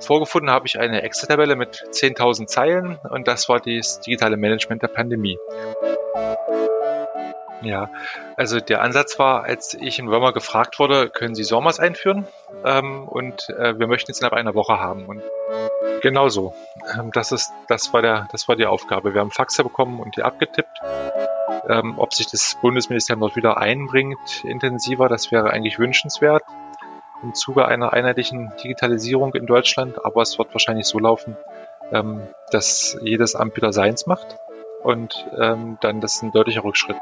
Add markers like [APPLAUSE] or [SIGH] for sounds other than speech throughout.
Vorgefunden habe ich eine Excel-Tabelle mit 10.000 Zeilen und das war das digitale Management der Pandemie. Ja, also der Ansatz war, als ich in Wörmer gefragt wurde, können Sie SORMAS einführen? Ähm, und äh, wir möchten es innerhalb einer Woche haben. Und genau so. Ähm, das ist, das war der, das war die Aufgabe. Wir haben Faxe bekommen und die abgetippt. Ähm, ob sich das Bundesministerium dort wieder einbringt, intensiver, das wäre eigentlich wünschenswert im Zuge einer einheitlichen Digitalisierung in Deutschland. Aber es wird wahrscheinlich so laufen, ähm, dass jedes Amt wieder seins macht und ähm, dann das ist ein deutlicher Rückschritt.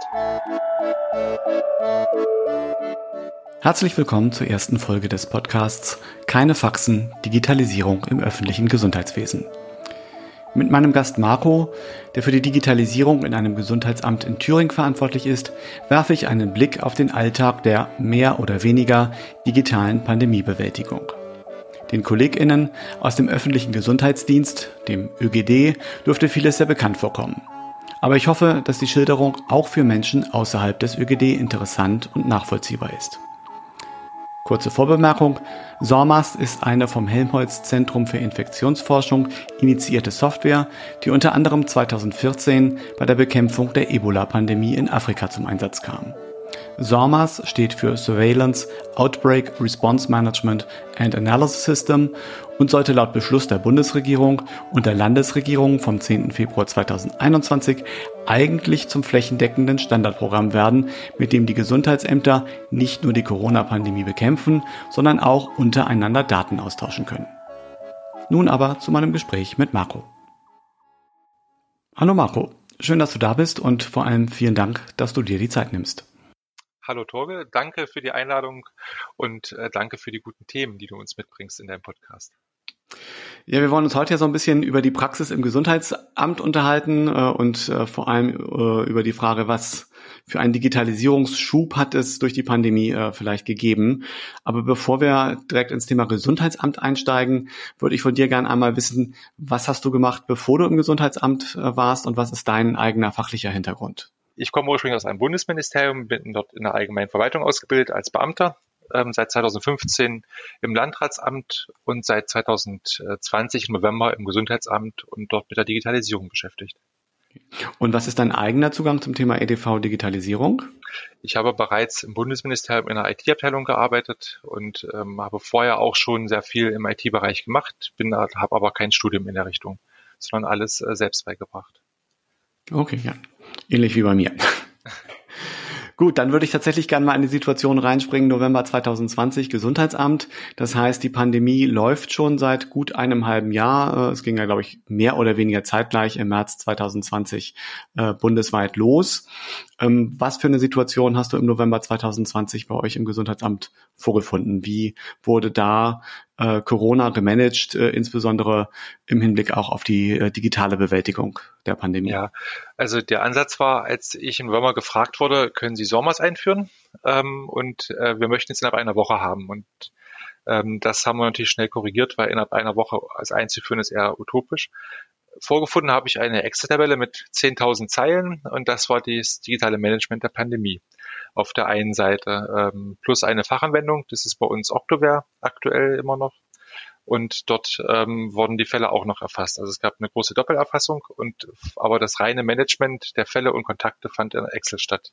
Herzlich willkommen zur ersten Folge des Podcasts Keine Faxen, Digitalisierung im öffentlichen Gesundheitswesen. Mit meinem Gast Marco, der für die Digitalisierung in einem Gesundheitsamt in Thüringen verantwortlich ist, werfe ich einen Blick auf den Alltag der mehr oder weniger digitalen Pandemiebewältigung. Den KollegInnen aus dem öffentlichen Gesundheitsdienst, dem ÖGD, dürfte vieles sehr bekannt vorkommen. Aber ich hoffe, dass die Schilderung auch für Menschen außerhalb des ÖGD interessant und nachvollziehbar ist. Kurze Vorbemerkung. SORMAS ist eine vom Helmholtz Zentrum für Infektionsforschung initiierte Software, die unter anderem 2014 bei der Bekämpfung der Ebola-Pandemie in Afrika zum Einsatz kam. SORMAS steht für Surveillance, Outbreak Response Management and Analysis System und sollte laut Beschluss der Bundesregierung und der Landesregierung vom 10. Februar 2021 eigentlich zum flächendeckenden Standardprogramm werden, mit dem die Gesundheitsämter nicht nur die Corona-Pandemie bekämpfen, sondern auch untereinander Daten austauschen können. Nun aber zu meinem Gespräch mit Marco. Hallo Marco, schön, dass du da bist und vor allem vielen Dank, dass du dir die Zeit nimmst. Hallo Torge, danke für die Einladung und äh, danke für die guten Themen, die du uns mitbringst in deinem Podcast. Ja, wir wollen uns heute ja so ein bisschen über die Praxis im Gesundheitsamt unterhalten äh, und äh, vor allem über die Frage, was für einen Digitalisierungsschub hat es durch die Pandemie vielleicht gegeben. Aber bevor wir direkt ins Thema Gesundheitsamt einsteigen, würde ich von dir gerne einmal wissen, was hast du gemacht, bevor du im Gesundheitsamt warst und was ist dein eigener fachlicher Hintergrund? Ich komme ursprünglich aus einem Bundesministerium, bin dort in der allgemeinen Verwaltung ausgebildet als Beamter ähm, seit 2015 im Landratsamt und seit 2020 im November im Gesundheitsamt und dort mit der Digitalisierung beschäftigt. Und was ist dein eigener Zugang zum Thema EDV Digitalisierung? Ich habe bereits im Bundesministerium in der IT-Abteilung gearbeitet und ähm, habe vorher auch schon sehr viel im IT-Bereich gemacht, bin habe aber kein Studium in der Richtung, sondern alles äh, selbst beigebracht. Okay, ja. Ähnlich wie bei mir. [LAUGHS] Gut, dann würde ich tatsächlich gerne mal in die Situation reinspringen, November 2020, Gesundheitsamt. Das heißt, die Pandemie läuft schon seit gut einem halben Jahr. Äh, es ging ja, glaube ich, mehr oder weniger zeitgleich im März 2020 äh, bundesweit los. Ähm, was für eine Situation hast du im November 2020 bei euch im Gesundheitsamt vorgefunden? Wie wurde da äh, Corona gemanagt, äh, insbesondere im Hinblick auch auf die äh, digitale Bewältigung der Pandemie? Ja, also der Ansatz war, als ich in Würmer gefragt wurde, können Sie SORMAS einführen? Ähm, und äh, wir möchten es innerhalb einer Woche haben. Und ähm, das haben wir natürlich schnell korrigiert, weil innerhalb einer Woche als einzuführen ist eher utopisch. Vorgefunden habe ich eine Excel-Tabelle mit 10.000 Zeilen und das war das digitale Management der Pandemie auf der einen Seite, ähm, plus eine Fachanwendung, das ist bei uns Octoware aktuell immer noch. Und dort ähm, wurden die Fälle auch noch erfasst. Also es gab eine große Doppelerfassung und aber das reine Management der Fälle und Kontakte fand in Excel statt.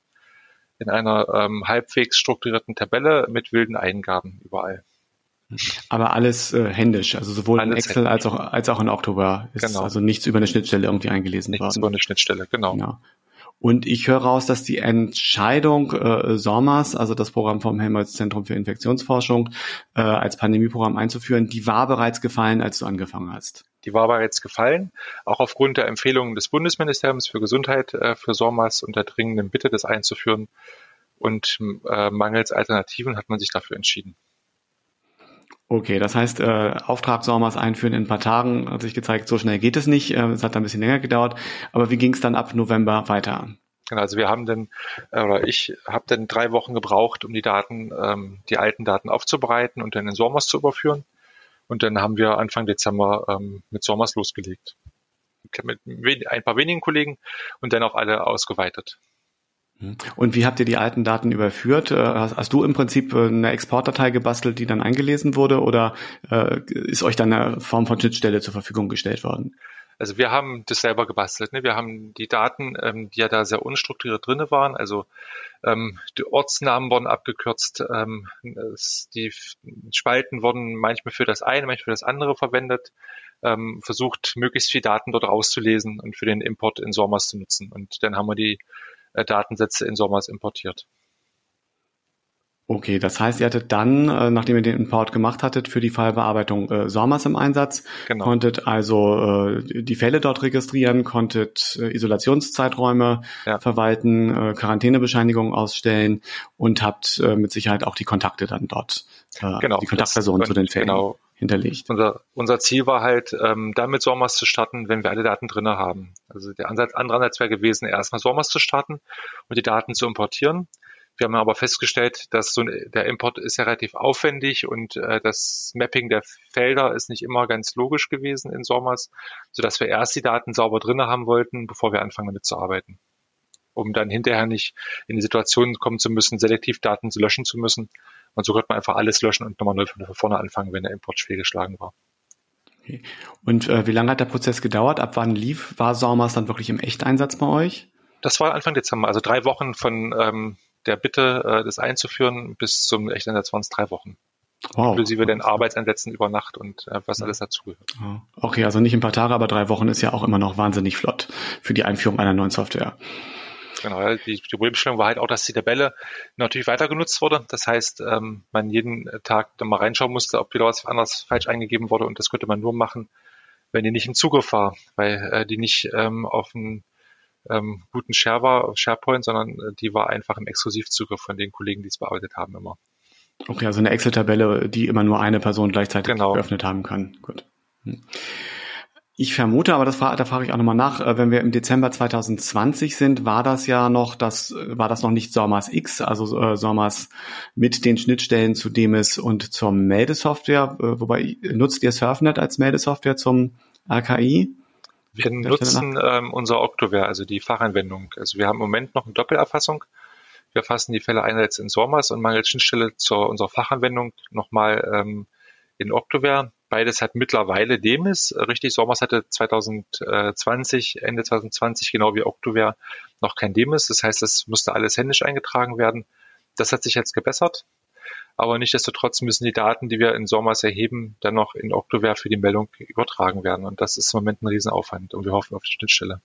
In einer ähm, halbwegs strukturierten Tabelle mit wilden Eingaben überall. Aber alles äh, händisch, also sowohl alles in Excel als auch, als auch in October ist genau. also nichts über eine Schnittstelle irgendwie eingelesen nichts worden. Nichts über eine Schnittstelle, genau. Ja. Und ich höre raus, dass die Entscheidung äh, SORMAS, also das Programm vom Helmholtz Zentrum für Infektionsforschung, äh, als Pandemieprogramm einzuführen, die war bereits gefallen, als du angefangen hast. Die war bereits gefallen, auch aufgrund der Empfehlungen des Bundesministeriums für Gesundheit äh, für SORMAS und der dringenden Bitte, das einzuführen. Und äh, mangels Alternativen hat man sich dafür entschieden. Okay, das heißt, äh, Auftrag Sommers einführen in ein paar Tagen hat sich gezeigt, so schnell geht es nicht. Äh, es hat ein bisschen länger gedauert. Aber wie ging es dann ab November weiter? Genau, also wir haben dann, äh, oder ich habe dann drei Wochen gebraucht, um die Daten, ähm, die alten Daten aufzubereiten und dann in Sommers zu überführen. Und dann haben wir Anfang Dezember ähm, mit Sommers losgelegt. Mit ein paar wenigen Kollegen und dann auch alle ausgeweitet. Hm. Und wie habt ihr die alten Daten überführt? Äh, hast, du im Prinzip äh, eine Exportdatei gebastelt, die dann eingelesen wurde, oder ist euch dann eine Form von Schnittstelle zur Verfügung gestellt worden? Also wir haben das selber gebastelt. Ne? Wir haben die Daten, ähm, die ja da sehr unstrukturiert drinne waren, also ähm, die Ortsnamen wurden abgekürzt, ähm, die Spalten wurden manchmal für das eine, manchmal für das andere verwendet, ähm, versucht möglichst viel Daten dort rauszulesen und für den Import in Sommers zu nutzen. Und dann haben wir die äh, Datensätze in Sommers importiert. Okay, das heißt, ihr hattet dann, äh, nachdem ihr den Import gemacht hattet, für die Fallbearbeitung äh, SORMAS im Einsatz, genau. konntet also äh, die Fälle dort registrieren, konntet äh, Isolationszeiträume ja. verwalten, äh, Quarantänebescheinigungen ausstellen und habt äh, mit Sicherheit auch die Kontakte dann dort, äh, genau, die Kontaktpersonen zu den Fällen genau. hinterlegt. Unser, unser Ziel war halt, ähm, damit SORMAS zu starten, wenn wir alle Daten drinne haben. Also der Ansatz, andere Ansatz wäre gewesen, erstmal SORMAS zu starten und die Daten zu importieren wir haben aber festgestellt, dass so der Import ist ja relativ aufwendig und äh, das Mapping der Felder ist nicht immer ganz logisch gewesen in SORMAS, sodass wir erst die Daten sauber drinne haben wollten, bevor wir anfangen damit zu arbeiten. Um dann hinterher nicht in die Situation kommen zu müssen, selektiv Daten zu löschen zu müssen. Und so konnte man einfach alles löschen und nochmal neu von vorne anfangen, wenn der Import fehlgeschlagen war. Okay. Und äh, wie lange hat der Prozess gedauert? Ab wann lief, war SORMAS dann wirklich im Echteinsatz bei euch? Das war Anfang Dezember, also drei Wochen von ähm, der Bitte, äh, das einzuführen, bis zum Echteinsatz waren es drei Wochen. Wow. Inklusive den Arbeitseinsätzen über Nacht und äh, was alles dazugehört. Okay, also nicht ein paar Tage, aber drei Wochen ist ja auch immer noch wahnsinnig flott für die Einführung einer neuen Software. Genau, die, die Problemstellung war halt auch, dass die Tabelle natürlich weiter genutzt wurde. Das heißt, ähm, man jeden Tag dann mal reinschauen musste, ob wieder was anderes falsch eingegeben wurde und das könnte man nur machen, wenn die nicht im Zugriff war, weil äh, die nicht ähm, auf ein ähm, guten Share war, SharePoint, sondern äh, die war einfach im Exklusivzugriff von den Kollegen, die es bearbeitet haben immer. Okay, also eine Excel-Tabelle, die immer nur eine Person gleichzeitig genau. geöffnet haben kann. Gut. Hm. Ich vermute, aber das, da frage ich auch nochmal nach, äh, wenn wir im Dezember 2020 sind, war das ja noch, das war das noch nicht SORMAS X, also äh, SORMAS mit den Schnittstellen zu DEMIS und zur Meldesoftware, äh, wobei nutzt ihr Surfnet als Meldesoftware zum RKI? Wir nutzen ähm, unser Octoware, also die Fachanwendung. Also wir haben im Moment noch eine Doppelerfassung. Wir fassen die Fälle einerseits in SORMAS und mangels Schnittstelle zur unserer Fachanwendung nochmal ähm, in Octoware. Beides hat mittlerweile Demis. Richtig, SORMAS hatte 2020, Ende 2020, genau wie Octoware, noch kein Demis. Das heißt, das musste alles händisch eingetragen werden. Das hat sich jetzt gebessert. Aber nichtsdestotrotz müssen die Daten, die wir in SORMAS erheben, dann noch in Octoware für die Meldung übertragen werden. Und das ist im Moment ein Riesenaufwand und wir hoffen auf die Schnittstelle.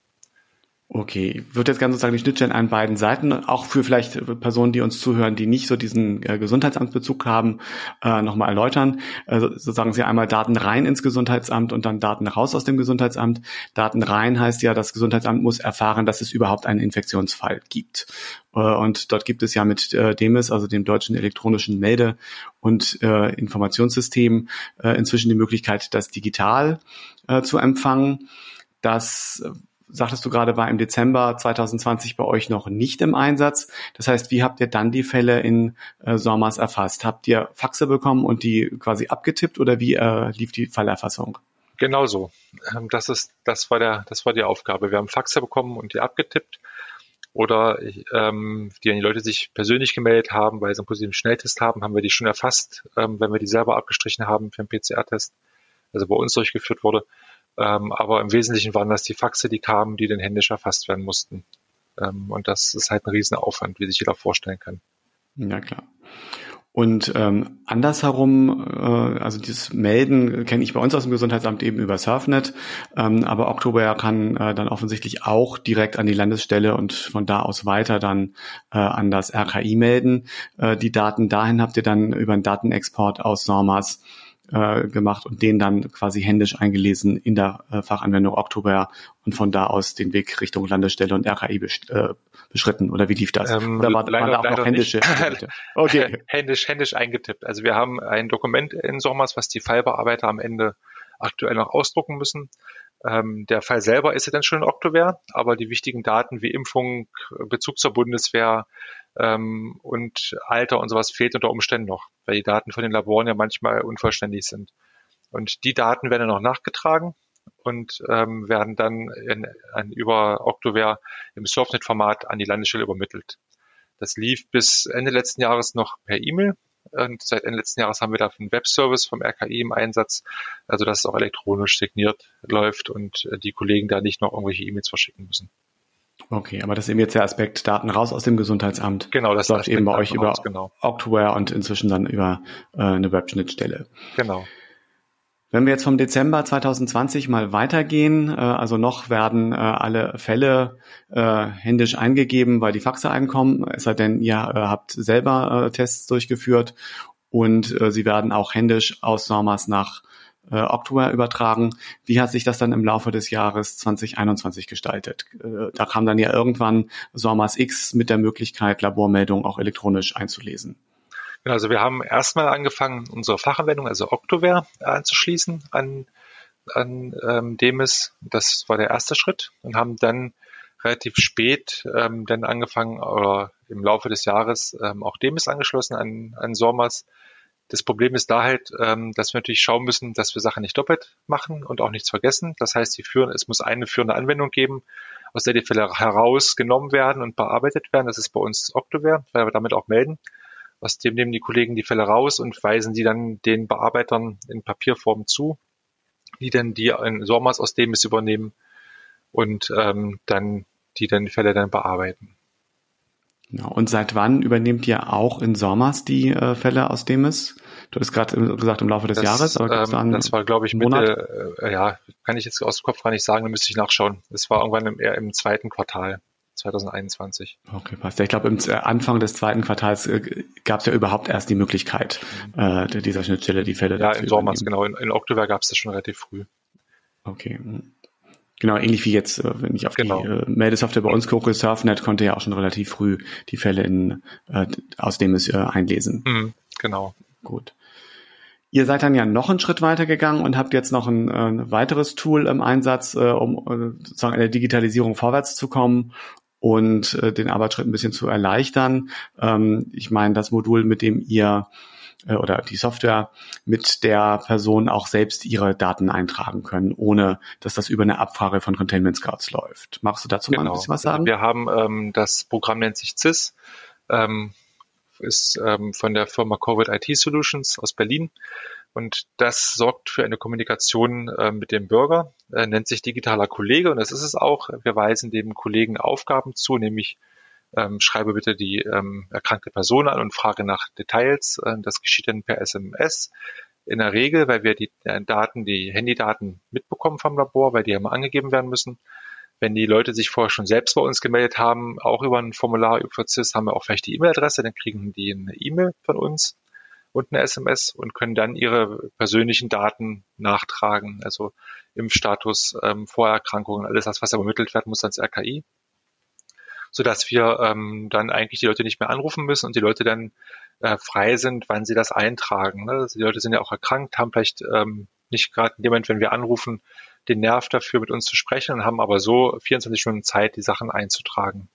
Okay, wird jetzt ganz sozusagen die Schnittstellen an beiden Seiten, auch für vielleicht Personen, die uns zuhören, die nicht so diesen äh, Gesundheitsamtsbezug haben, äh, nochmal erläutern. So sagen Sie einmal Daten rein ins Gesundheitsamt und dann Daten raus aus dem Gesundheitsamt. Daten rein heißt ja, das Gesundheitsamt muss erfahren, dass es überhaupt einen Infektionsfall gibt. Äh, und dort gibt es ja mit äh, DEMIS, also dem deutschen elektronischen Melde- und äh, Informationssystem, äh, inzwischen die Möglichkeit, das digital äh, zu empfangen. Das sagtest du gerade, war im Dezember 2020 bei euch noch nicht im Einsatz. Das heißt, wie habt ihr dann die Fälle in äh, SORMAS erfasst? Habt ihr Faxe bekommen und die quasi abgetippt oder wie äh, lief die Fallerfassung? Genau so. Ähm, das ist, das war der, das war die Aufgabe. Wir haben Faxe bekommen und die abgetippt. Oder ähm, die, die Leute sich persönlich gemeldet haben, weil sie einen positiven Schnelltest haben, haben wir die schon erfasst, ähm, wenn wir die selber abgestrichen haben für einen PCR-Test, also bei uns durchgeführt wurde. Ähm, aber im Wesentlichen waren das die Faxe, die kamen, die dann händisch erfasst werden mussten. Ähm, und das ist halt ein Riesenaufwand, wie sich jeder vorstellen kann. Ja, klar. Und ähm, andersherum, äh, also dieses Melden kenne ich bei uns aus dem Gesundheitsamt eben über Surfnet, ähm, aber Oktober kann äh, dann offensichtlich auch direkt an die Landesstelle und von da aus weiter dann äh, an das RKI melden. Äh, die Daten dahin habt ihr dann über einen Datenexport aus SORMAS äh, gemacht und den dann quasi händisch eingelesen in der äh, Fachanwendung Oktober und von da aus den Weg Richtung Landesstelle und RKI besch äh, beschritten. Oder wie lief das? Ähm, Oder war, leider, waren da auch noch händische? [LAUGHS] okay. [LAUGHS] händisch, händisch eingetippt. Also wir haben ein Dokument in Sommers, was die Fallbearbeiter am Ende aktuell noch ausdrucken müssen. Ähm, der Fall selber ist ja dann schon in Oktober, aber die wichtigen Daten wie Impfung, Bezug zur Bundeswehr, ähm, und Alter und sowas fehlt unter Umständen noch, weil die Daten von den Laboren ja manchmal unvollständig sind. Und die Daten werden noch nachgetragen und ähm, werden dann in, in, über Octoware im Softnet-Format an die Landesstelle übermittelt. Das lief bis Ende letzten Jahres noch per E-Mail. Und seit Ende letzten Jahres haben wir dafür einen Webservice vom RKI im Einsatz, also dass es auch elektronisch signiert läuft und äh, die Kollegen da nicht noch irgendwelche E-Mails verschicken müssen. Okay, aber das ist eben jetzt der Aspekt Daten raus aus dem Gesundheitsamt. Genau, das läuft eben bei euch über genau. Octaware und inzwischen dann über äh, eine Webschnittstelle. Genau. Wenn wir jetzt vom Dezember 2020 mal weitergehen, äh, also noch werden äh, alle Fälle äh, händisch eingegeben, weil die Faxe einkommen, es sei denn, ihr äh, habt selber äh, Tests durchgeführt und äh, sie werden auch händisch aus SORMAS nach äh, October übertragen. Wie hat sich das dann im Laufe des Jahres 2021 gestaltet? Äh, da kam dann ja irgendwann SORMAS X mit der Möglichkeit, Labormeldungen auch elektronisch einzulesen. Genau, also wir haben erstmal angefangen, unsere Fachanwendung, also Octoware, anzuschließen an, an ähm, Demis. Das war der erste Schritt und haben dann relativ spät ähm, dann angefangen oder im Laufe des Jahres ähm, auch Demis angeschlossen an, an Sormas. Das Problem ist da halt, ähm, dass wir natürlich schauen müssen, dass wir Sachen nicht doppelt machen und auch nichts vergessen. Das heißt, die führen, es muss eine führende Anwendung geben, aus der die Fälle herausgenommen werden und bearbeitet werden. Das ist bei uns Octoware, weil wir damit auch melden. Aus dem nehmen die Kollegen die Fälle raus und weisen die dann den Bearbeitern in Papierform zu, die dann die in SORMAS aus dem es übernehmen und ähm, dann die dann die Fälle dann bearbeiten. Ja, und seit wann übernehmt ihr auch in SORMAS die äh, Fälle aus dem es? Du hast gerade gesagt im Laufe des das, Jahres, aber ähm, da das war glaube ich Mitte, äh, ja, kann ich jetzt aus dem Kopf gar nicht sagen, da müsste ich nachschauen. Das war irgendwann im, eher im zweiten Quartal. 2021. Okay, passt. Ich glaube, im äh, Anfang des zweiten Quartals äh, gab es ja überhaupt erst die Möglichkeit mhm. äh, dieser Schnittstelle, die Fälle Ja, in Sommers, genau. In, in Oktober gab es das schon relativ früh. Okay. Genau, ähnlich wie jetzt, äh, wenn ich auf genau. die äh, Meldesoftware bei uns gucke, Surfnet konnte ja auch schon relativ früh die Fälle in, äh, aus dem es äh, einlesen. Mhm, genau. Gut. Ihr seid dann ja noch einen Schritt weiter gegangen und habt jetzt noch ein, ein weiteres Tool im Einsatz, äh, um äh, sozusagen in der Digitalisierung vorwärts zu kommen und äh, den Arbeitsschritt ein bisschen zu erleichtern. Ähm, ich meine, das Modul, mit dem ihr äh, oder die Software mit der Person auch selbst ihre Daten eintragen können, ohne dass das über eine Abfrage von Containment Scouts läuft. Magst du dazu genau. mal ein genau. bisschen was sagen? Wir haben ähm, das Programm nennt sich CIS, ähm, ist ähm, von der Firma Covid IT Solutions aus Berlin und das sorgt für eine Kommunikation äh, mit dem Bürger, äh, nennt sich digitaler Kollege und das ist es auch. Wir weisen dem Kollegen Aufgaben zu, nämlich ähm, schreibe bitte die ähm, erkrankte Person an und frage nach Details. Äh, das geschieht dann per SMS. In der Regel, weil wir die äh, Daten, die Handydaten mitbekommen vom Labor, weil die ja mal angegeben werden müssen. Wenn die Leute sich vorher schon selbst bei uns gemeldet haben, auch über ein Formular über CIS, haben wir auch vielleicht die E-Mail-Adresse, dann kriegen die eine E-Mail von uns und eine SMS und können dann ihre persönlichen Daten nachtragen, also Impfstatus, ähm, Vorerkrankungen, alles das, was übermittelt werden muss ans RKI, sodass wir ähm, dann eigentlich die Leute nicht mehr anrufen müssen und die Leute dann äh, frei sind, wann sie das eintragen. Ne? Also die Leute sind ja auch erkrankt, haben vielleicht ähm, nicht gerade in dem Moment, wenn wir anrufen, den Nerv dafür, mit uns zu sprechen und haben aber so 24 Stunden Zeit, die Sachen einzutragen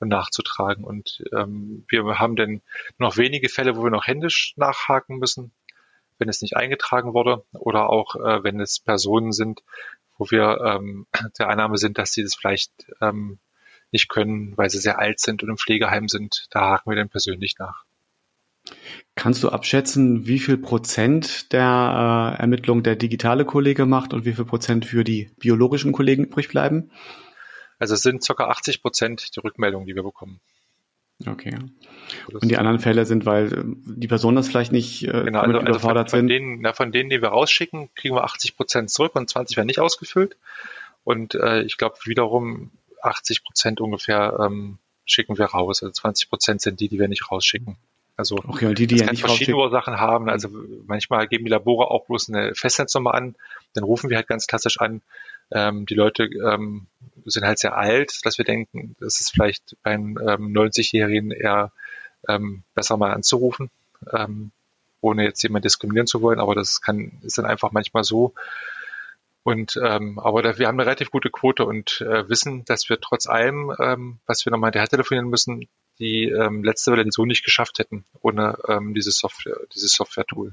nachzutragen. Und ähm, wir haben dann noch wenige Fälle, wo wir noch händisch nachhaken müssen, wenn es nicht eingetragen wurde, oder auch äh, wenn es Personen sind, wo wir ähm, der Annahme sind, dass sie das vielleicht ähm, nicht können, weil sie sehr alt sind und im Pflegeheim sind. Da haken wir dann persönlich nach. Kannst du abschätzen, wie viel Prozent der äh, Ermittlung der digitale Kollege macht und wie viel Prozent für die biologischen Kollegen übrig bleiben? Also es sind ca. 80 Prozent die Rückmeldungen, die wir bekommen. Okay. Und die anderen Fälle sind, weil äh, die Personen das vielleicht nicht äh, genau, also, also überfordert von, von sind? Denen, na, von denen, die wir rausschicken, kriegen wir 80 Prozent zurück und 20 werden nicht ausgefüllt. Und äh, ich glaube wiederum 80 Prozent ungefähr ähm, schicken wir raus. Also 20 Prozent sind die, die wir nicht rausschicken. Also okay, die, die das ja kann verschiedene Ursachen haben. Also manchmal geben die Labore auch bloß eine Festnetznummer an, dann rufen wir halt ganz klassisch an. Ähm, die Leute ähm, sind halt sehr alt, dass wir denken, das ist vielleicht beim ähm, 90-Jährigen eher ähm, besser mal anzurufen, ähm, ohne jetzt jemand diskriminieren zu wollen, aber das kann ist dann einfach manchmal so. Und ähm, aber da, wir haben eine relativ gute Quote und äh, wissen, dass wir trotz allem, ähm, was wir nochmal hinterher telefonieren müssen, die ähm, letzte Welle so nicht geschafft hätten ohne ähm, dieses Software, dieses Software-Tool.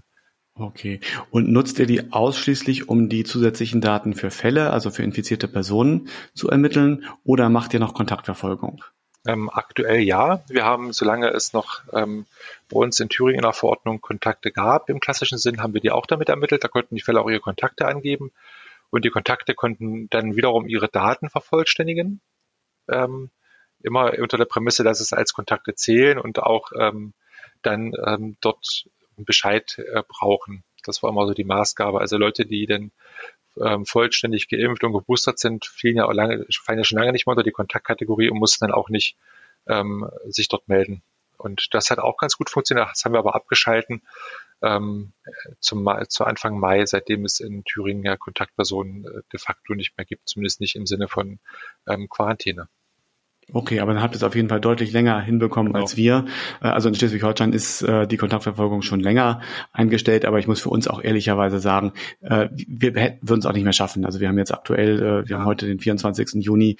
Okay. Und nutzt ihr die ausschließlich, um die zusätzlichen Daten für Fälle, also für infizierte Personen zu ermitteln, oder macht ihr noch Kontaktverfolgung? Ähm, aktuell ja. Wir haben, solange es noch ähm, bei uns in Thüringen in der Verordnung Kontakte gab, im klassischen Sinn, haben wir die auch damit ermittelt. Da konnten die Fälle auch ihre Kontakte angeben. Und die Kontakte konnten dann wiederum ihre Daten vervollständigen. Ähm, immer unter der Prämisse, dass es als Kontakte zählen und auch ähm, dann ähm, dort Bescheid äh, brauchen. Das war immer so die Maßgabe. Also Leute, die dann ähm, vollständig geimpft und geboostert sind, fielen ja lange, fallen ja schon lange nicht mehr unter die Kontaktkategorie und mussten dann auch nicht ähm, sich dort melden. Und das hat auch ganz gut funktioniert. Das haben wir aber abgeschalten ähm, zum, zu Anfang Mai, seitdem es in Thüringen ja Kontaktpersonen äh, de facto nicht mehr gibt, zumindest nicht im Sinne von ähm, Quarantäne. Okay, aber dann habt ihr es auf jeden Fall deutlich länger hinbekommen genau. als wir. Äh, also in Schleswig-Holstein ist äh, die Kontaktverfolgung schon länger eingestellt, aber ich muss für uns auch ehrlicherweise sagen, äh, wir würden es auch nicht mehr schaffen. Also wir haben jetzt aktuell, wir haben heute den 24. Juni,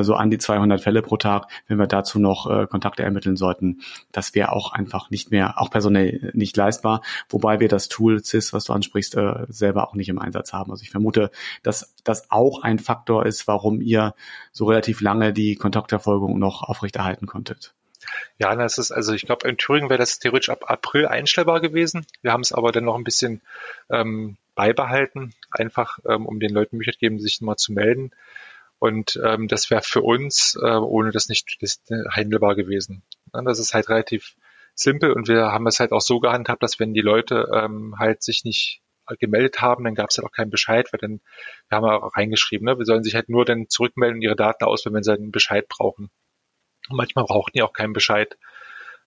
so an die 200 Fälle pro Tag. Wenn wir dazu noch Kontakte ermitteln sollten, das wäre auch einfach nicht mehr, auch personell nicht leistbar. Wobei wir das Tool CIS, was du ansprichst, selber auch nicht im Einsatz haben. Also ich vermute, dass das auch ein Faktor ist, warum ihr so relativ lange die Kontaktverfolgung Verfolgung noch aufrechterhalten konntet. Ja, das ist, also ich glaube, in Thüringen wäre das theoretisch ab April einstellbar gewesen. Wir haben es aber dann noch ein bisschen ähm, beibehalten, einfach ähm, um den Leuten Möglichkeit geben, sich mal zu melden. Und ähm, das wäre für uns äh, ohne das nicht das, handelbar gewesen. Ja, das ist halt relativ simpel und wir haben es halt auch so gehandhabt, dass wenn die Leute ähm, halt sich nicht gemeldet haben, dann gab es halt auch keinen Bescheid, weil dann, wir haben ja auch reingeschrieben, ne, wir sollen sich halt nur dann zurückmelden und ihre Daten auswählen, wenn sie einen Bescheid brauchen. Und manchmal brauchen die auch keinen Bescheid.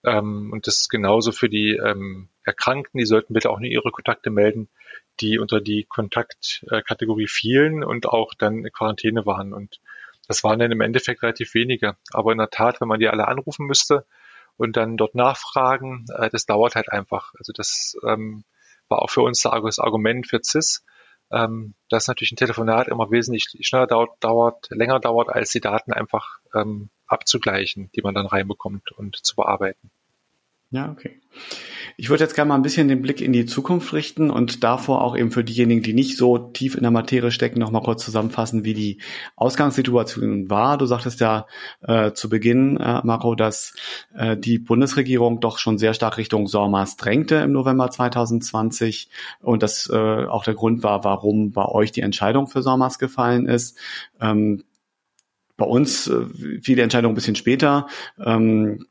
Ähm, und das ist genauso für die ähm, Erkrankten, die sollten bitte auch nur ihre Kontakte melden, die unter die Kontaktkategorie fielen und auch dann in Quarantäne waren. Und das waren dann im Endeffekt relativ wenige. Aber in der Tat, wenn man die alle anrufen müsste und dann dort nachfragen, äh, das dauert halt einfach. Also das ähm, war auch für uns das Argument für CIS, ähm, dass natürlich ein Telefonat immer wesentlich schneller dauert, dauert, länger dauert, als die Daten einfach ähm, abzugleichen, die man dann reinbekommt und zu bearbeiten. Ja, okay. Ich würde jetzt gerne mal ein bisschen den Blick in die Zukunft richten und davor auch eben für diejenigen, die nicht so tief in der Materie stecken, noch mal kurz zusammenfassen, wie die Ausgangssituation war. Du sagtest ja äh, zu Beginn, äh, Marco, dass äh, die Bundesregierung doch schon sehr stark Richtung SORMAS drängte im November 2020 und das äh, auch der Grund war, warum bei euch die Entscheidung für SORMAS gefallen ist. Ähm, bei uns äh, fiel die Entscheidung ein bisschen später. Ähm,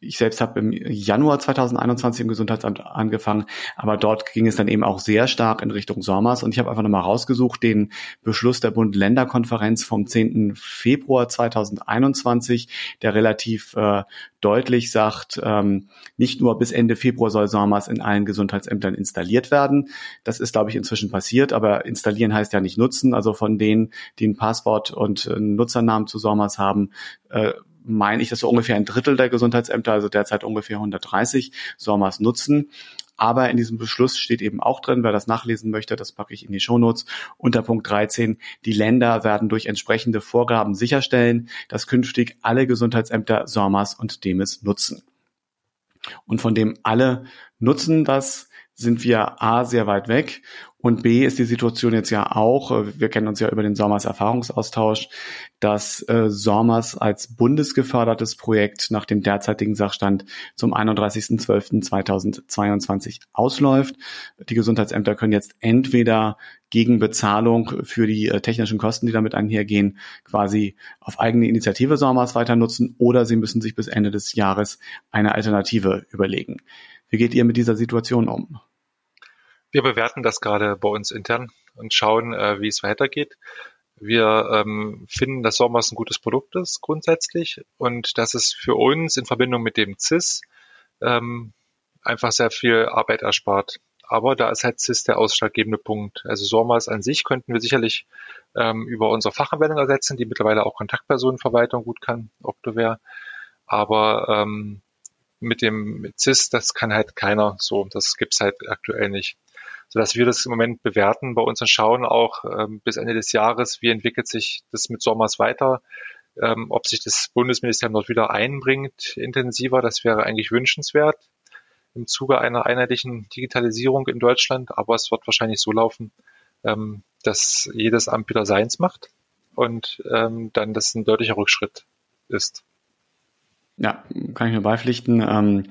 ich selbst habe im Januar 2021 im Gesundheitsamt angefangen, aber dort ging es dann eben auch sehr stark in Richtung Sommers und ich habe einfach nochmal rausgesucht den Beschluss der Bund-Länder-Konferenz vom 10. Februar 2021, der relativ äh, deutlich sagt, ähm, nicht nur bis Ende Februar soll SORMAS in allen Gesundheitsämtern installiert werden. Das ist, glaube ich, inzwischen passiert, aber installieren heißt ja nicht nutzen. Also von denen, die ein Passwort und einen Nutzernamen zu SORMAS haben, äh, meine ich, dass so ungefähr ein Drittel der Gesundheitsämter, also derzeit ungefähr 130, SORMAS nutzen. Aber in diesem Beschluss steht eben auch drin, wer das nachlesen möchte, das packe ich in die Shownotes, unter Punkt 13, die Länder werden durch entsprechende Vorgaben sicherstellen, dass künftig alle Gesundheitsämter SORMAS und DEMIS nutzen. Und von dem alle nutzen das, sind wir A sehr weit weg und B ist die Situation jetzt ja auch, äh, wir kennen uns ja über den Sommers Erfahrungsaustausch, dass äh, Sommers als bundesgefördertes Projekt nach dem derzeitigen Sachstand zum 31.12.2022 ausläuft. Die Gesundheitsämter können jetzt entweder gegen Bezahlung für die äh, technischen Kosten, die damit einhergehen, quasi auf eigene Initiative Sommers weiter nutzen oder sie müssen sich bis Ende des Jahres eine Alternative überlegen. Wie geht ihr mit dieser Situation um? Wir bewerten das gerade bei uns intern und schauen, äh, wie es weitergeht. Wir ähm, finden, dass Sommers ein gutes Produkt ist grundsätzlich und dass es für uns in Verbindung mit dem CIS ähm, einfach sehr viel Arbeit erspart. Aber da ist halt CIS der ausschlaggebende Punkt. Also SORMAS an sich könnten wir sicherlich ähm, über unsere Fachanwendung ersetzen, die mittlerweile auch Kontaktpersonenverwaltung gut kann, Octoware. Aber ähm, mit dem CIS, das kann halt keiner so. Das gibt's halt aktuell nicht sodass wir das im Moment bewerten bei uns und schauen auch ähm, bis Ende des Jahres, wie entwickelt sich das mit Sommers weiter, ähm, ob sich das Bundesministerium dort wieder einbringt intensiver, das wäre eigentlich wünschenswert im Zuge einer einheitlichen Digitalisierung in Deutschland, aber es wird wahrscheinlich so laufen, ähm, dass jedes Amt wieder seins macht und ähm, dann das ein deutlicher Rückschritt ist. Ja, kann ich nur beipflichten. Ähm,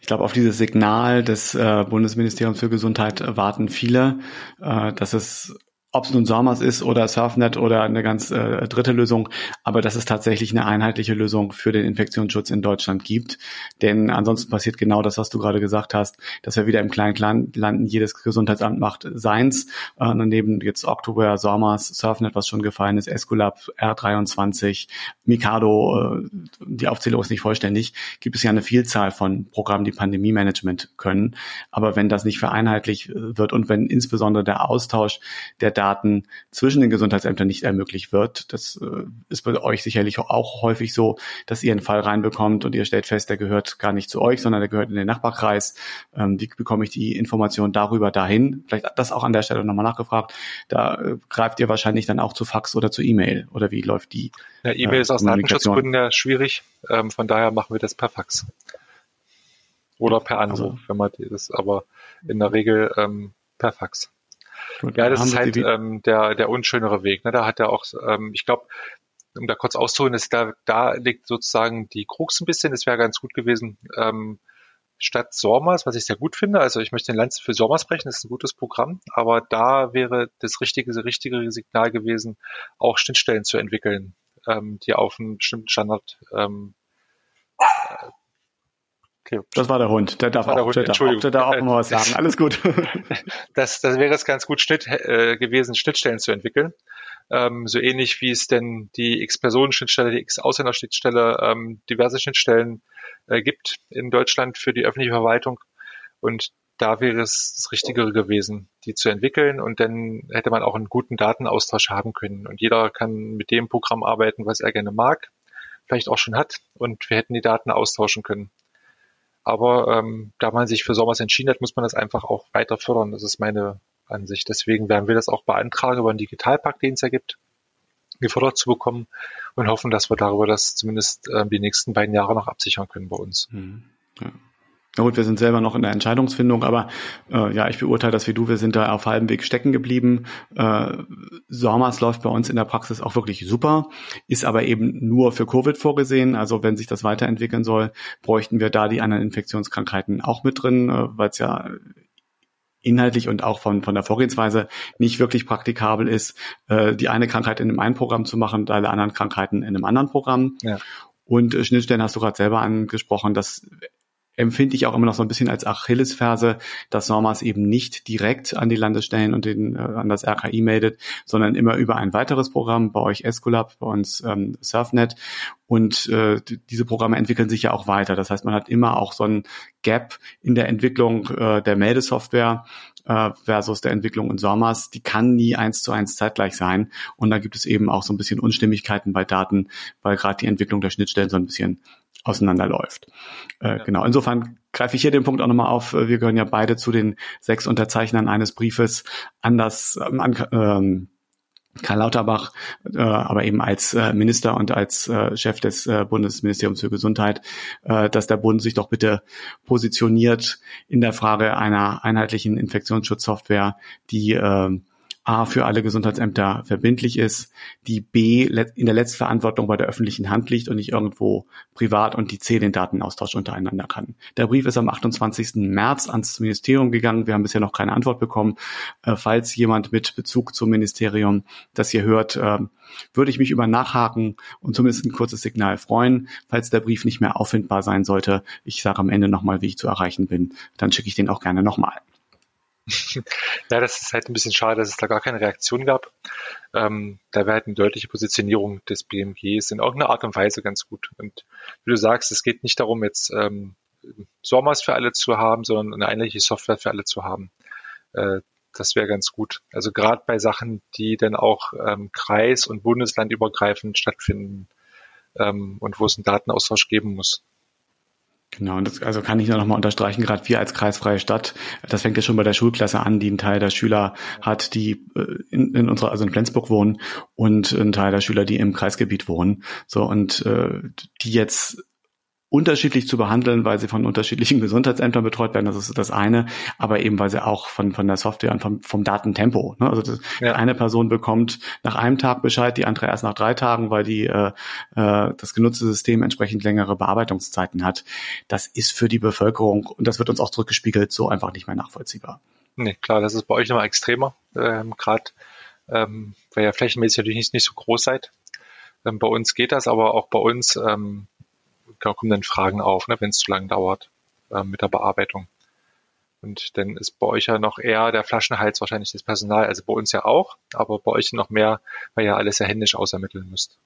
ich glaube, auf dieses Signal des äh, Bundesministeriums für Gesundheit warten viele, äh, dass es ob es nun SORMAS ist oder Surfnet oder eine ganz äh, dritte Lösung, aber dass es tatsächlich eine einheitliche Lösung für den Infektionsschutz in Deutschland gibt. Denn ansonsten passiert genau das, was du gerade gesagt hast, dass wir wieder im kleinen Clan landen. Jedes Gesundheitsamt macht seins. Äh, daneben jetzt Oktober, SORMAS, Surfnet, was schon gefallen ist, Esculap, R23, Mikado, äh, die Aufzählung ist nicht vollständig, gibt es ja eine Vielzahl von Programmen, die Pandemie-Management können. Aber wenn das nicht vereinheitlicht wird und wenn insbesondere der Austausch der Daten zwischen den Gesundheitsämtern nicht ermöglicht wird. Das äh, ist bei euch sicherlich auch häufig so, dass ihr einen Fall reinbekommt und ihr stellt fest, der gehört gar nicht zu euch, sondern der gehört in den Nachbarkreis. Ähm, wie bekomme ich die Information darüber dahin? Vielleicht das auch an der Stelle nochmal nachgefragt. Da äh, greift ihr wahrscheinlich dann auch zu Fax oder zu E-Mail oder wie läuft die? Ja, E-Mail äh, ist aus Datenschutzgründen ja schwierig. Ähm, von daher machen wir das per Fax. Oder per Anruf, also, wenn man das, aber in der Regel ähm, per Fax. Gut, ja, das ist halt ähm, der, der unschönere Weg. Ne? Da hat er auch, ähm, ich glaube, um da kurz auszuholen, ist da, da liegt sozusagen die Krux ein bisschen. Es wäre ganz gut gewesen, ähm, statt Sormas, was ich sehr gut finde. Also ich möchte den Lanz für Sormas sprechen, das ist ein gutes Programm, aber da wäre das richtige, das richtige Signal gewesen, auch Schnittstellen zu entwickeln, ähm, die auf einen bestimmten Standard ähm, Okay. Das war der Hund. Der darf, auch, der, Hund. Der, darf auch, der darf auch mal was [LAUGHS] sagen. Alles gut. [LAUGHS] das, das wäre es ganz gut Schnitt, äh, gewesen, Schnittstellen zu entwickeln. Ähm, so ähnlich wie es denn die X-Personen-Schnittstelle, die X-Ausländer-Schnittstelle, ähm, diverse Schnittstellen äh, gibt in Deutschland für die öffentliche Verwaltung. Und da wäre es das Richtigere gewesen, die zu entwickeln und dann hätte man auch einen guten Datenaustausch haben können. Und jeder kann mit dem Programm arbeiten, was er gerne mag, vielleicht auch schon hat und wir hätten die Daten austauschen können. Aber ähm, da man sich für sowas entschieden hat, muss man das einfach auch weiter fördern. Das ist meine Ansicht. Deswegen werden wir das auch beantragen über einen Digitalpakt, den es ja gibt, gefördert zu bekommen und hoffen, dass wir darüber das zumindest äh, die nächsten beiden Jahre noch absichern können bei uns. Mhm. Ja. Na gut, wir sind selber noch in der Entscheidungsfindung, aber äh, ja, ich beurteile das wie du, wir sind da auf halbem Weg stecken geblieben. Äh, SORMAS läuft bei uns in der Praxis auch wirklich super, ist aber eben nur für Covid vorgesehen. Also wenn sich das weiterentwickeln soll, bräuchten wir da die anderen Infektionskrankheiten auch mit drin, äh, weil es ja inhaltlich und auch von, von der Vorgehensweise nicht wirklich praktikabel ist, äh, die eine Krankheit in einem einen Programm zu machen und alle anderen Krankheiten in einem anderen Programm. Ja. Und äh, Schnittstellen hast du gerade selber angesprochen, dass empfinde ich auch immer noch so ein bisschen als Achillesferse, dass SORMAS eben nicht direkt an die Landesstellen und den, äh, an das RKI meldet, sondern immer über ein weiteres Programm, bei euch Escolab, bei uns ähm, Surfnet. Und äh, diese Programme entwickeln sich ja auch weiter. Das heißt, man hat immer auch so ein Gap in der Entwicklung äh, der Meldesoftware äh, versus der Entwicklung in SORMAS. Die kann nie eins zu eins zeitgleich sein. Und da gibt es eben auch so ein bisschen Unstimmigkeiten bei Daten, weil gerade die Entwicklung der Schnittstellen so ein bisschen auseinanderläuft. Äh, ja. Genau. Insofern greife ich hier den Punkt auch nochmal auf. Wir gehören ja beide zu den sechs Unterzeichnern eines Briefes an das ähm, an, ähm, Karl Lauterbach, äh, aber eben als äh, Minister und als äh, Chef des äh, Bundesministeriums für Gesundheit, äh, dass der Bund sich doch bitte positioniert in der Frage einer einheitlichen Infektionsschutzsoftware, die äh, A für alle Gesundheitsämter verbindlich ist, die B in der Letztverantwortung bei der öffentlichen Hand liegt und nicht irgendwo privat und die C den Datenaustausch untereinander kann. Der Brief ist am 28. März ans Ministerium gegangen. Wir haben bisher noch keine Antwort bekommen. Äh, falls jemand mit Bezug zum Ministerium das hier hört, äh, würde ich mich über Nachhaken und zumindest ein kurzes Signal freuen. Falls der Brief nicht mehr auffindbar sein sollte, ich sage am Ende nochmal, wie ich zu erreichen bin, dann schicke ich den auch gerne nochmal. [LAUGHS] ja, das ist halt ein bisschen schade, dass es da gar keine Reaktion gab. Ähm, da wäre halt eine deutliche Positionierung des BMGs in irgendeiner Art und Weise ganz gut. Und wie du sagst, es geht nicht darum, jetzt ähm, SORMAS für alle zu haben, sondern eine einheitliche Software für alle zu haben. Äh, das wäre ganz gut. Also gerade bei Sachen, die dann auch ähm, kreis- und bundeslandübergreifend stattfinden ähm, und wo es einen Datenaustausch geben muss. Genau, und das also kann ich nur nochmal unterstreichen, gerade wir als kreisfreie Stadt, das fängt ja schon bei der Schulklasse an, die einen Teil der Schüler hat, die äh, in, in unserer, also in Flensburg wohnen und einen Teil der Schüler, die im Kreisgebiet wohnen. So, und äh, die jetzt unterschiedlich zu behandeln, weil sie von unterschiedlichen [LAUGHS] Gesundheitsämtern betreut werden. Das ist das eine, aber eben weil sie auch von, von der Software und vom, vom Datentempo. Ne? Also das, ja. eine Person bekommt nach einem Tag Bescheid, die andere erst nach drei Tagen, weil die äh, äh, das genutzte System entsprechend längere Bearbeitungszeiten hat. Das ist für die Bevölkerung und das wird uns auch zurückgespiegelt so einfach nicht mehr nachvollziehbar. Nee, klar, das ist bei euch nochmal extremer, ähm, gerade ähm, weil ihr flächenmäßig natürlich nicht, nicht so groß seid. Ähm, bei uns geht das, aber auch bei uns ähm, kommen dann Fragen auf, ne, wenn es zu lange dauert äh, mit der Bearbeitung. Und dann ist bei euch ja noch eher der Flaschenhals wahrscheinlich das Personal, also bei uns ja auch, aber bei euch noch mehr, weil ihr alles ja händisch ausermitteln müsst.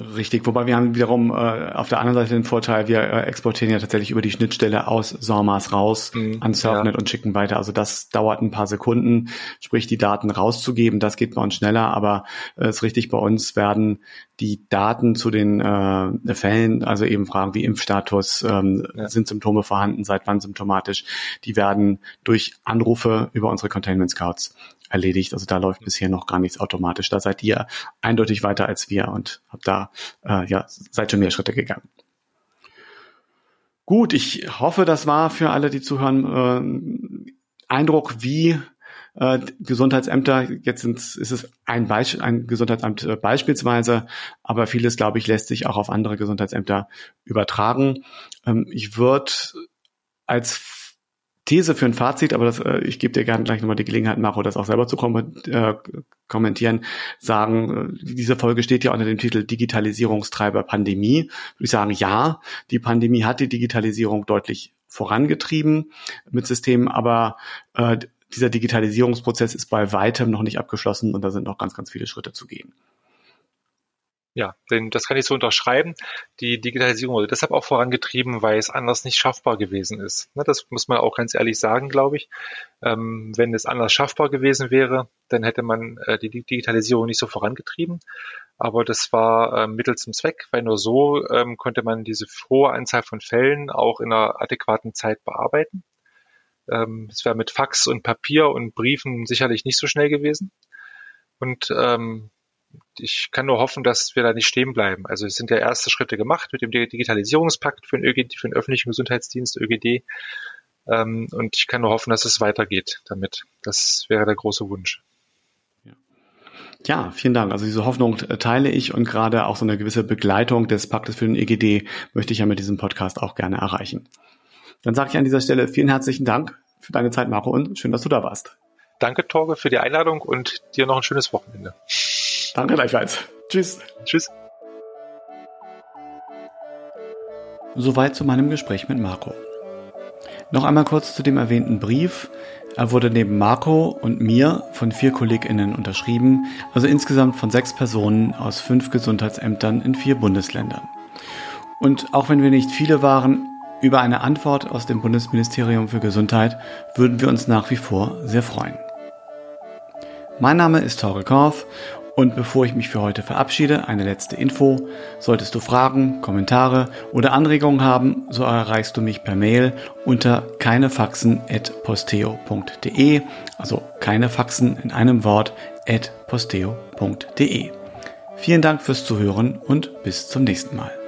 Richtig, wobei wir haben wiederum äh, auf der anderen Seite den Vorteil, wir äh, exportieren ja tatsächlich über die Schnittstelle aus SORMAS raus mhm, an Surfnet ja. und schicken weiter. Also das dauert ein paar Sekunden, sprich die Daten rauszugeben, das geht bei uns schneller, aber es äh, ist richtig, bei uns werden die Daten zu den äh, Fällen, also eben Fragen wie Impfstatus, ähm, ja. sind Symptome vorhanden, seit wann symptomatisch, die werden durch Anrufe über unsere Containment Scouts erledigt. Also da läuft bisher noch gar nichts automatisch. Da seid ihr eindeutig weiter als wir und habt da äh, ja seid schon mehr Schritte gegangen. Gut, ich hoffe, das war für alle, die zuhören, äh, Eindruck, wie äh, Gesundheitsämter, jetzt ist es ein, ein Gesundheitsamt äh, beispielsweise, aber vieles, glaube ich, lässt sich auch auf andere Gesundheitsämter übertragen. Ähm, ich würde als These für ein Fazit, aber das, äh, ich gebe dir gerne gleich nochmal die Gelegenheit, Maro, das auch selber zu kom äh, kommentieren, sagen, äh, diese Folge steht ja unter dem Titel Digitalisierungstreiber Pandemie. Würde ich sagen, ja, die Pandemie hat die Digitalisierung deutlich vorangetrieben mit Systemen, aber äh, dieser Digitalisierungsprozess ist bei weitem noch nicht abgeschlossen und da sind noch ganz, ganz viele Schritte zu gehen. Ja, denn das kann ich so unterschreiben. Die Digitalisierung wurde deshalb auch vorangetrieben, weil es anders nicht schaffbar gewesen ist. Ne, das muss man auch ganz ehrlich sagen, glaube ich. Ähm, wenn es anders schaffbar gewesen wäre, dann hätte man äh, die Digitalisierung nicht so vorangetrieben. Aber das war ähm, Mittel zum Zweck, weil nur so ähm, konnte man diese hohe Anzahl von Fällen auch in einer adäquaten Zeit bearbeiten. Es wäre mit Fax und Papier und Briefen sicherlich nicht so schnell gewesen. Und ähm, ich kann nur hoffen, dass wir da nicht stehen bleiben. Also es sind ja erste Schritte gemacht mit dem Digitalisierungspakt für den, ÖGD, für den öffentlichen Gesundheitsdienst ÖGD. Ähm, und ich kann nur hoffen, dass es weitergeht damit. Das wäre der große Wunsch. Ja, vielen Dank. Also diese Hoffnung teile ich und gerade auch so eine gewisse Begleitung des Paktes für den EGD möchte ich ja mit diesem Podcast auch gerne erreichen. Dann sage ich an dieser Stelle vielen herzlichen Dank für deine Zeit, Marco, und schön, dass du da warst. Danke, Torge, für die Einladung und dir noch ein schönes Wochenende. Danke gleichfalls. Tschüss. Tschüss. Soweit zu meinem Gespräch mit Marco. Noch einmal kurz zu dem erwähnten Brief. Er wurde neben Marco und mir von vier KollegInnen unterschrieben, also insgesamt von sechs Personen aus fünf Gesundheitsämtern in vier Bundesländern. Und auch wenn wir nicht viele waren, über eine Antwort aus dem Bundesministerium für Gesundheit würden wir uns nach wie vor sehr freuen. Mein Name ist Tore Korf und bevor ich mich für heute verabschiede, eine letzte Info. Solltest du Fragen, Kommentare oder Anregungen haben, so erreichst du mich per Mail unter keinefaxen.posteo.de, also keine Faxen in einem Wort at posteo.de. Vielen Dank fürs Zuhören und bis zum nächsten Mal.